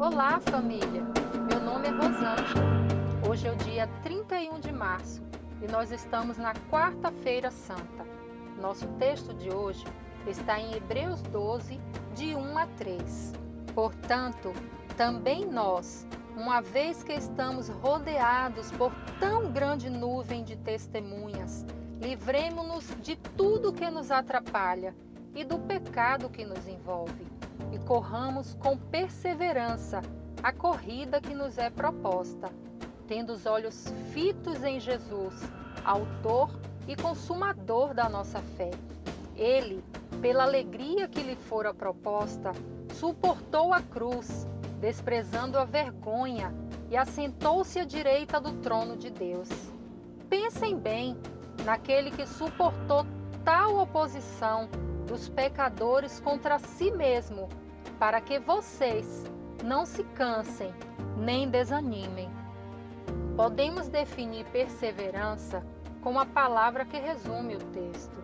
Olá, família! Meu nome é Rosângela. Hoje é o dia 31 de março e nós estamos na Quarta-feira Santa. Nosso texto de hoje está em Hebreus 12, de 1 a 3. Portanto, também nós, uma vez que estamos rodeados por tão grande nuvem de testemunhas, livremos-nos de tudo que nos atrapalha e do pecado que nos envolve e corramos com perseverança a corrida que nos é proposta, tendo os olhos fitos em Jesus, Autor e Consumador da nossa fé. Ele, pela alegria que lhe fora proposta, suportou a cruz, desprezando a vergonha, e assentou-se à direita do trono de Deus. Pensem bem naquele que suportou tal oposição dos pecadores contra si mesmo, para que vocês não se cansem nem desanimem. Podemos definir perseverança com a palavra que resume o texto.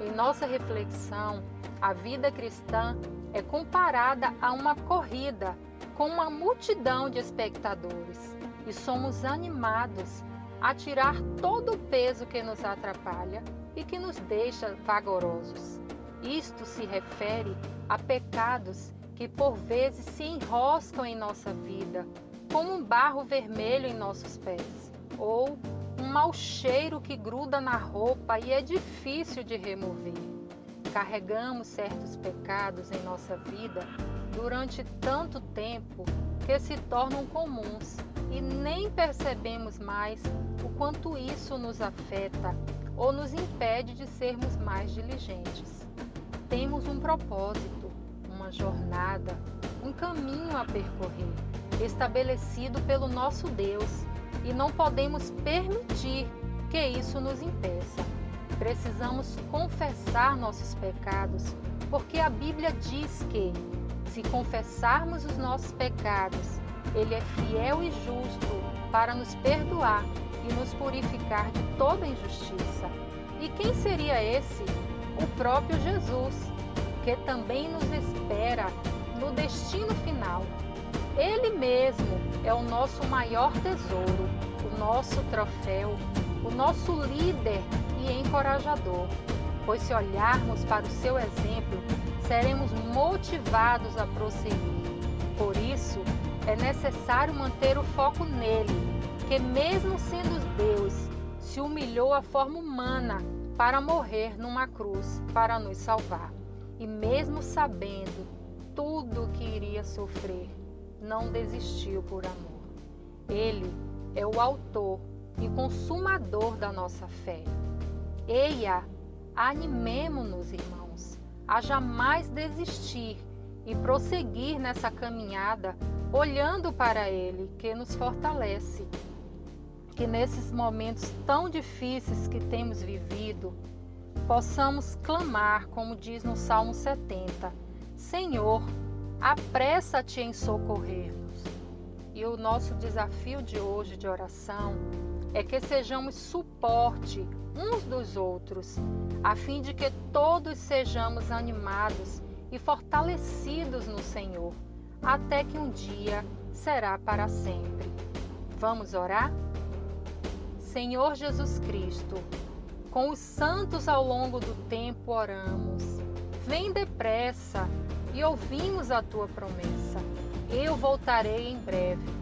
Em nossa reflexão, a vida cristã é comparada a uma corrida com uma multidão de espectadores e somos animados a tirar todo o peso que nos atrapalha e que nos deixa vagarosos. Isto se refere a pecados que por vezes se enroscam em nossa vida, como um barro vermelho em nossos pés, ou um mau cheiro que gruda na roupa e é difícil de remover. Carregamos certos pecados em nossa vida durante tanto tempo que se tornam comuns e nem percebemos mais o quanto isso nos afeta ou nos impede de sermos mais diligentes. Temos um propósito, uma jornada, um caminho a percorrer, estabelecido pelo nosso Deus, e não podemos permitir que isso nos impeça. Precisamos confessar nossos pecados, porque a Bíblia diz que, se confessarmos os nossos pecados, Ele é fiel e justo para nos perdoar e nos purificar de toda injustiça. E quem seria esse? O próprio Jesus, que também nos espera no destino final. Ele mesmo é o nosso maior tesouro, o nosso troféu, o nosso líder e encorajador. Pois se olharmos para o seu exemplo, seremos motivados a prosseguir. Por isso, é necessário manter o foco nele, que mesmo sendo Deus, se humilhou à forma humana para morrer numa cruz para nos salvar. E mesmo sabendo tudo o que iria sofrer, não desistiu por amor. Ele é o autor e consumador da nossa fé. Eia, animemo-nos, irmãos, a jamais desistir e prosseguir nessa caminhada, olhando para Ele, que nos fortalece. Que nesses momentos tão difíceis que temos vivido, possamos clamar, como diz no Salmo 70, Senhor, apressa-te em socorrer-nos. E o nosso desafio de hoje de oração é que sejamos suporte uns dos outros, a fim de que todos sejamos animados e fortalecidos no Senhor, até que um dia será para sempre. Vamos orar? Senhor Jesus Cristo, com os santos ao longo do tempo oramos. Vem depressa e ouvimos a tua promessa. Eu voltarei em breve.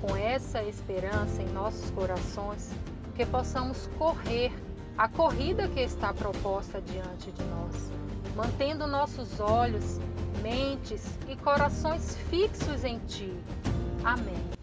Com essa esperança em nossos corações, que possamos correr a corrida que está proposta diante de nós, mantendo nossos olhos, mentes e corações fixos em ti. Amém.